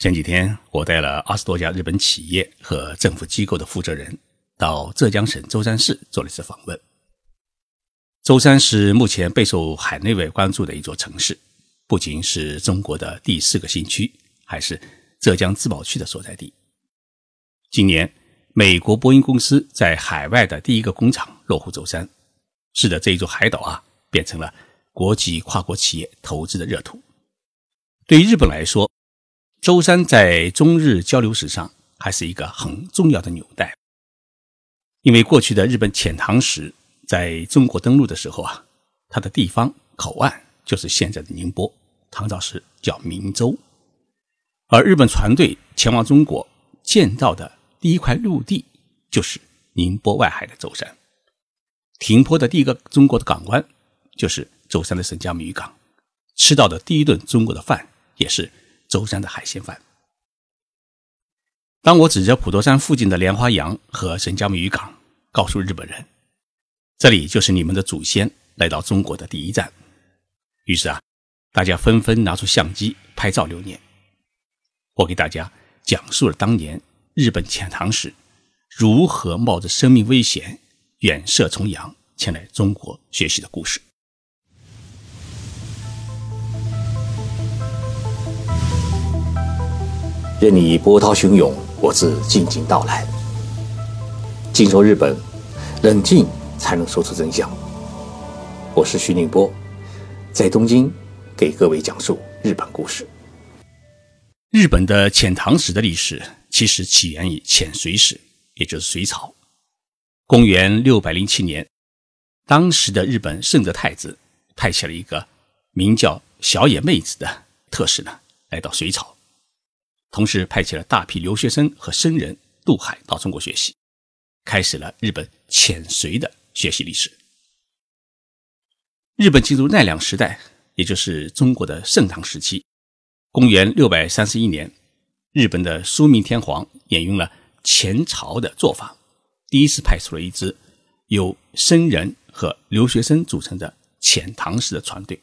前几天，我带了二十多家日本企业和政府机构的负责人到浙江省舟山市做了一次访问。舟山是目前备受海内外关注的一座城市，不仅是中国的第四个新区，还是浙江自贸区的所在地。今年，美国波音公司在海外的第一个工厂落户舟山，使得这一座海岛啊变成了国际跨国企业投资的热土。对于日本来说，舟山在中日交流史上还是一个很重要的纽带，因为过去的日本遣唐使在中国登陆的时候啊，它的地方口岸就是现在的宁波，唐朝时叫明州，而日本船队前往中国建造的第一块陆地就是宁波外海的舟山，停泊的第一个中国的港湾就是舟山的沈家木渔港，吃到的第一顿中国的饭也是。舟山的海鲜饭。当我指着普陀山附近的莲花洋和神江木渔港，告诉日本人，这里就是你们的祖先来到中国的第一站。于是啊，大家纷纷拿出相机拍照留念。我给大家讲述了当年日本遣唐使如何冒着生命危险远涉重洋前来中国学习的故事。任你波涛汹涌，我自静静到来。静说日本，冷静才能说出真相。我是徐宁波，在东京给各位讲述日本故事。日本的遣唐使的历史其实起源于遣隋使，也就是隋朝。公元六百零七年，当时的日本圣德太子派遣了一个名叫小野妹子的特使呢，来到隋朝。同时派遣了大批留学生和僧人渡海到中国学习，开始了日本遣隋的学习历史。日本进入奈良时代，也就是中国的盛唐时期。公元六百三十一年，日本的书明天皇沿用了前朝的做法，第一次派出了一支由僧人和留学生组成的遣唐使的船队。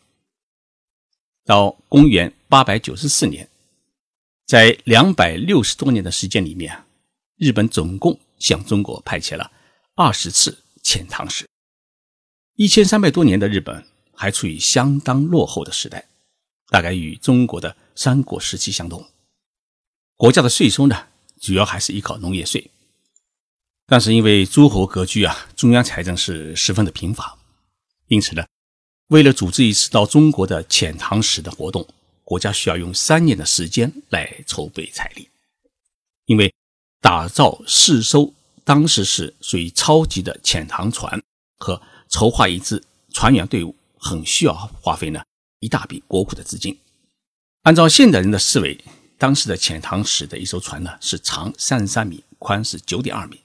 到公元八百九十四年。在两百六十多年的时间里面，日本总共向中国派遣了二十次遣唐使。一千三百多年的日本还处于相当落后的时代，大概与中国的三国时期相同。国家的税收呢，主要还是依靠农业税。但是因为诸侯割据啊，中央财政是十分的贫乏，因此呢，为了组织一次到中国的遣唐使的活动。国家需要用三年的时间来筹备财力，因为打造试收当时是属于超级的遣唐船和筹划一支船员队伍，很需要花费呢一大笔国库的资金。按照现代人的思维，当时的遣唐使的一艘船呢是长三十三米，宽是九点二米。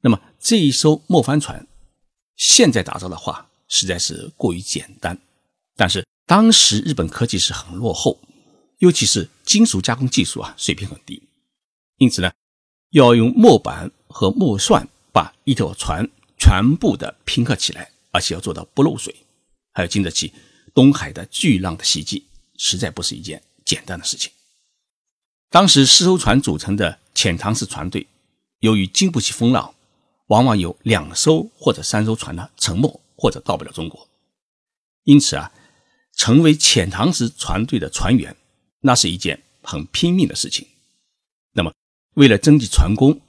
那么这一艘木帆船现在打造的话，实在是过于简单，但是。当时日本科技是很落后，尤其是金属加工技术啊水平很低，因此呢，要用木板和木栓把一条船全部的拼合起来，而且要做到不漏水，还要经得起东海的巨浪的袭击，实在不是一件简单的事情。当时四艘船组成的潜唐式船队，由于经不起风浪，往往有两艘或者三艘船呢沉没或者到不了中国，因此啊。成为遣唐使船队的船员，那是一件很拼命的事情。那么，为了征集船工，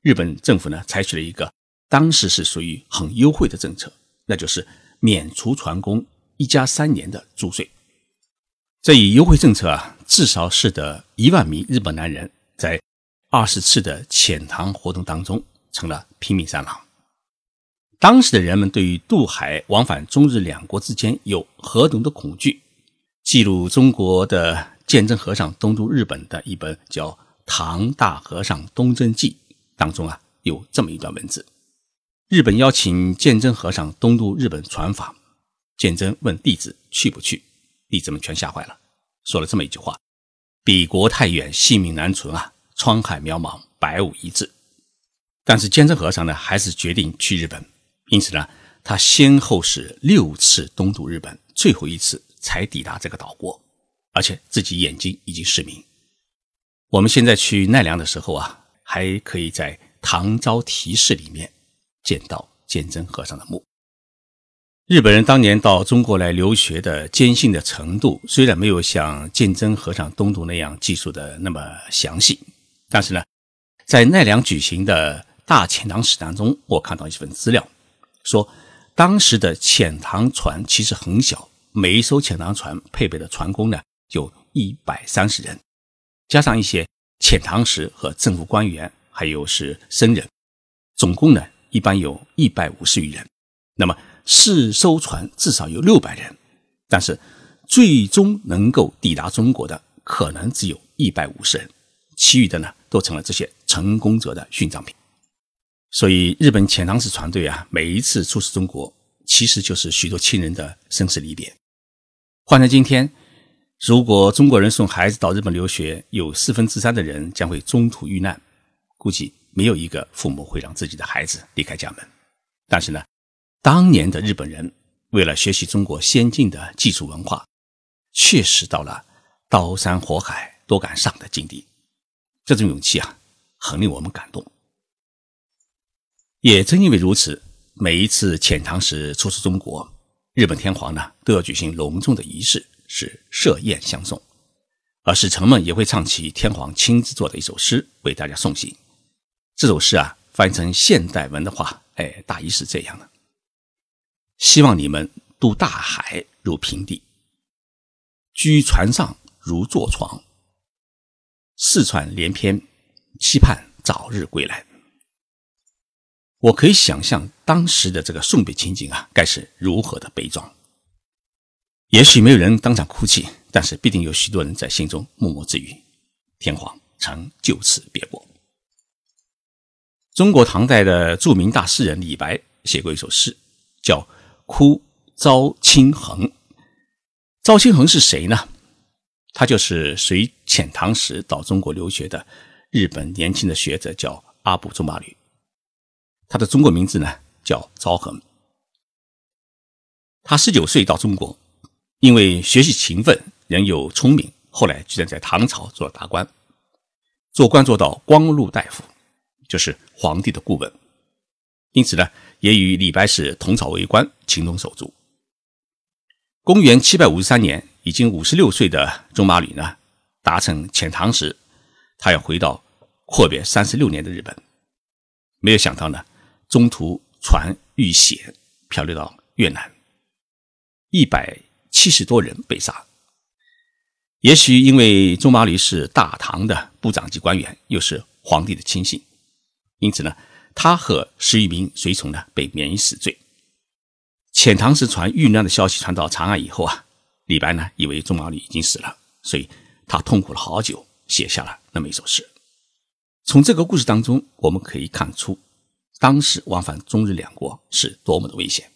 日本政府呢采取了一个当时是属于很优惠的政策，那就是免除船工一家三年的租税。这一优惠政策啊，至少使得一万名日本男人在二十次的遣唐活动当中成了拼命三郎。当时的人们对于渡海往返中日两国之间有何等的恐惧？记录中国的鉴真和尚东渡日本的一本叫《唐大和尚东征记》当中啊，有这么一段文字：日本邀请鉴真和尚东渡日本传法，鉴真问弟子去不去，弟子们全吓坏了，说了这么一句话：“彼国太远，性命难存啊！沧海渺茫，百无一致。”但是鉴真和尚呢，还是决定去日本。因此呢，他先后是六次东渡日本，最后一次才抵达这个岛国，而且自己眼睛已经失明。我们现在去奈良的时候啊，还可以在唐招提寺里面见到鉴真和尚的墓。日本人当年到中国来留学的坚信的程度，虽然没有像鉴真和尚东渡那样记述的那么详细，但是呢，在奈良举行的大遣唐使当中，我看到一份资料，说当时的遣唐船其实很小，每一艘遣唐船配备的船工呢就一百三十人，加上一些遣唐使和政府官员，还有是僧人，总共呢一般有一百五十余人。那么四艘船至少有六百人，但是最终能够抵达中国的可能只有一百五十人，其余的呢都成了这些成功者的殉葬品。所以，日本遣唐使船队啊，每一次出使中国，其实就是许多亲人的生死离别。换在今天，如果中国人送孩子到日本留学，有四分之三的人将会中途遇难，估计没有一个父母会让自己的孩子离开家门。但是呢？当年的日本人为了学习中国先进的技术文化，确实到了刀山火海都敢上的境地。这种勇气啊，很令我们感动。也正因为如此，每一次遣唐使出使中国，日本天皇呢都要举行隆重的仪式，是设宴相送，而使臣们也会唱起天皇亲自做的一首诗为大家送行。这首诗啊，翻译成现代文的话，哎，大意是这样的。希望你们渡大海如平地，居船上如坐床，四川连篇，期盼早日归来。我可以想象当时的这个送别情景啊，该是如何的悲壮。也许没有人当场哭泣，但是必定有许多人在心中默默自语：天皇曾就此别过。中国唐代的著名大诗人李白写过一首诗，叫。哭招清衡，昭清衡是谁呢？他就是随遣唐使到中国留学的日本年轻的学者，叫阿部仲麻吕。他的中国名字呢叫昭衡。他十九岁到中国，因为学习勤奋，人又聪明，后来居然在唐朝做了大官，做官做到光禄大夫，就是皇帝的顾问。因此呢。也与李白是同朝为官，情同手足。公元七百五十三年，已经五十六岁的仲麻吕呢，达成遣唐时，他要回到阔别三十六年的日本，没有想到呢，中途船遇险，漂流到越南，一百七十多人被杀。也许因为仲麻吕是大唐的部长级官员，又是皇帝的亲信，因此呢。他和十余名随从呢被免于死罪。遣唐使船遇难的消息传到长安以后啊，李白呢以为仲麻吕已经死了，所以他痛苦了好久，写下了那么一首诗。从这个故事当中，我们可以看出，当时往返中日两国是多么的危险。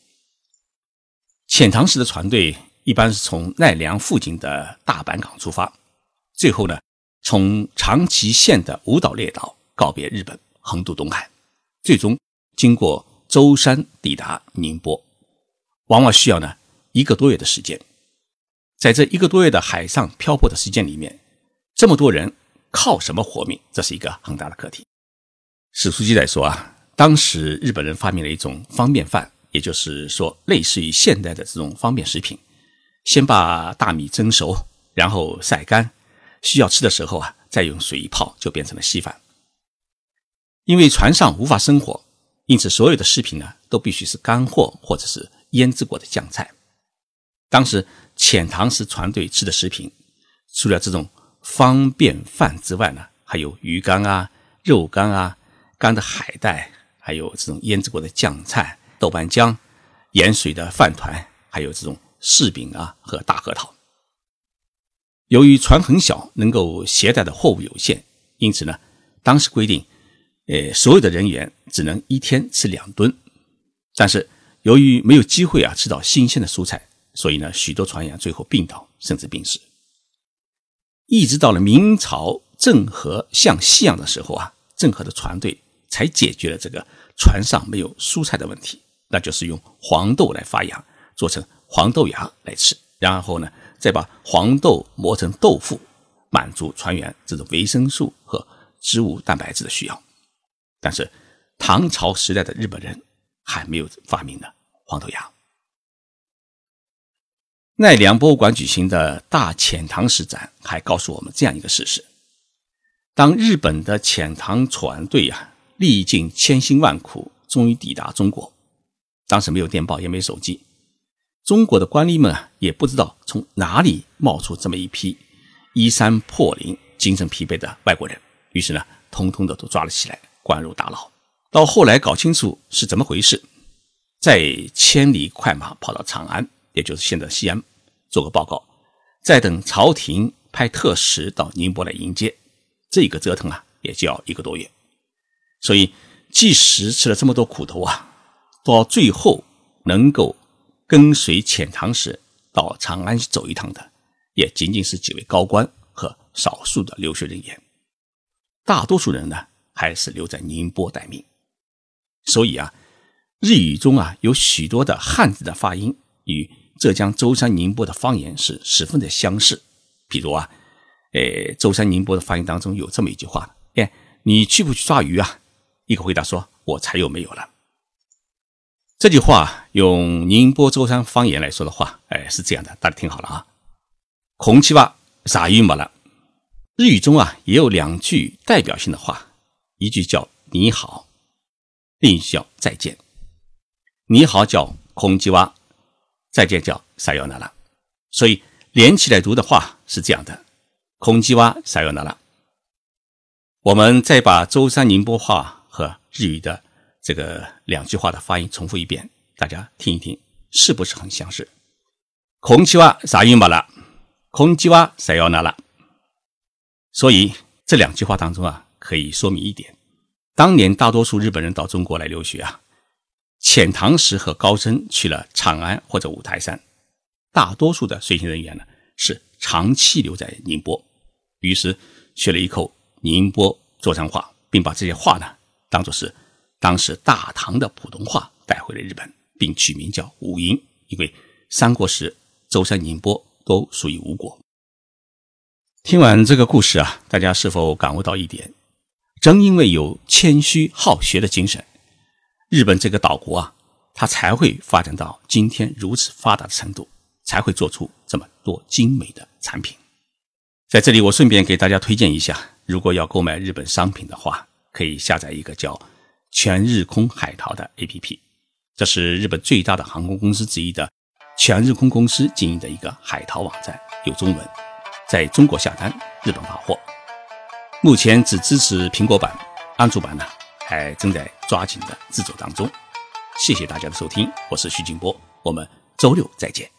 遣唐使的船队一般是从奈良附近的大阪港出发，最后呢从长崎县的五岛列岛告别日本，横渡东海。最终经过舟山抵达宁波，往往需要呢一个多月的时间。在这一个多月的海上漂泊的时间里面，这么多人靠什么活命？这是一个很大的课题。史书记载说啊，当时日本人发明了一种方便饭，也就是说类似于现代的这种方便食品。先把大米蒸熟，然后晒干，需要吃的时候啊，再用水一泡，就变成了稀饭。因为船上无法生火，因此所有的食品呢都必须是干货或者是腌制过的酱菜。当时遣唐使船队吃的食品，除了这种方便饭之外呢，还有鱼干啊、肉干啊、干的海带，还有这种腌制过的酱菜、豆瓣酱、盐水的饭团，还有这种柿饼啊和大核桃。由于船很小，能够携带的货物有限，因此呢，当时规定。呃，所有的人员只能一天吃两吨，但是由于没有机会啊吃到新鲜的蔬菜，所以呢，许多船员最后病倒，甚至病死。一直到了明朝郑和向西洋的时候啊，郑和的船队才解决了这个船上没有蔬菜的问题，那就是用黄豆来发芽，做成黄豆芽来吃，然后呢，再把黄豆磨成豆腐，满足船员这种维生素和植物蛋白质的需要。但是唐朝时代的日本人还没有发明呢黄豆芽。奈良博物馆举行的大遣唐使展还告诉我们这样一个事实：当日本的遣唐船队啊历尽千辛万苦，终于抵达中国，当时没有电报，也没手机，中国的官吏们啊也不知道从哪里冒出这么一批衣衫破领、精神疲惫的外国人，于是呢，通通的都抓了起来，关入大牢。到后来搞清楚是怎么回事，再千里快马跑到长安。也就是现在西安，做个报告，再等朝廷派特使到宁波来迎接，这个折腾啊，也就要一个多月。所以，即使吃了这么多苦头啊，到最后能够跟随遣唐使到长安走一趟的，也仅仅是几位高官和少数的留学人员，大多数人呢，还是留在宁波待命。所以啊，日语中啊，有许多的汉字的发音与。浙江舟山宁波的方言是十分的相似，比如啊，诶，舟山宁波的发音当中有这么一句话：“哎，你去不去抓鱼啊？”一个回答说：“我才又没有了。”这句话用宁波舟山方言来说的话，哎，是这样的，大家听好了啊。空气吧，啥鱼没了？日语中啊也有两句代表性的话，一句叫“你好”，另一句叫“再见”。你好叫空气哇。再见叫撒尤那拉，所以连起来读的话是这样的：空基哇撒尤那拉。我们再把舟山宁波话和日语的这个两句话的发音重复一遍，大家听一听，是不是很相似？空基哇撒尤马拉，空基哇撒尤那拉。所以这两句话当中啊，可以说明一点：当年大多数日本人到中国来留学啊。遣唐使和高僧去了长安或者五台山，大多数的随行人员呢是长期留在宁波，于是学了一口宁波舟山话，并把这些话呢当做是当时大唐的普通话带回了日本，并取名叫五音，因为三国时舟山、宁波都属于吴国。听完这个故事啊，大家是否感悟到一点？正因为有谦虚好学的精神。日本这个岛国啊，它才会发展到今天如此发达的程度，才会做出这么多精美的产品。在这里，我顺便给大家推荐一下，如果要购买日本商品的话，可以下载一个叫“全日空海淘”的 APP，这是日本最大的航空公司之一的全日空公司经营的一个海淘网站，有中文，在中国下单，日本发货。目前只支持苹果版，安卓版呢？还正在抓紧的制作当中，谢谢大家的收听，我是徐静波，我们周六再见。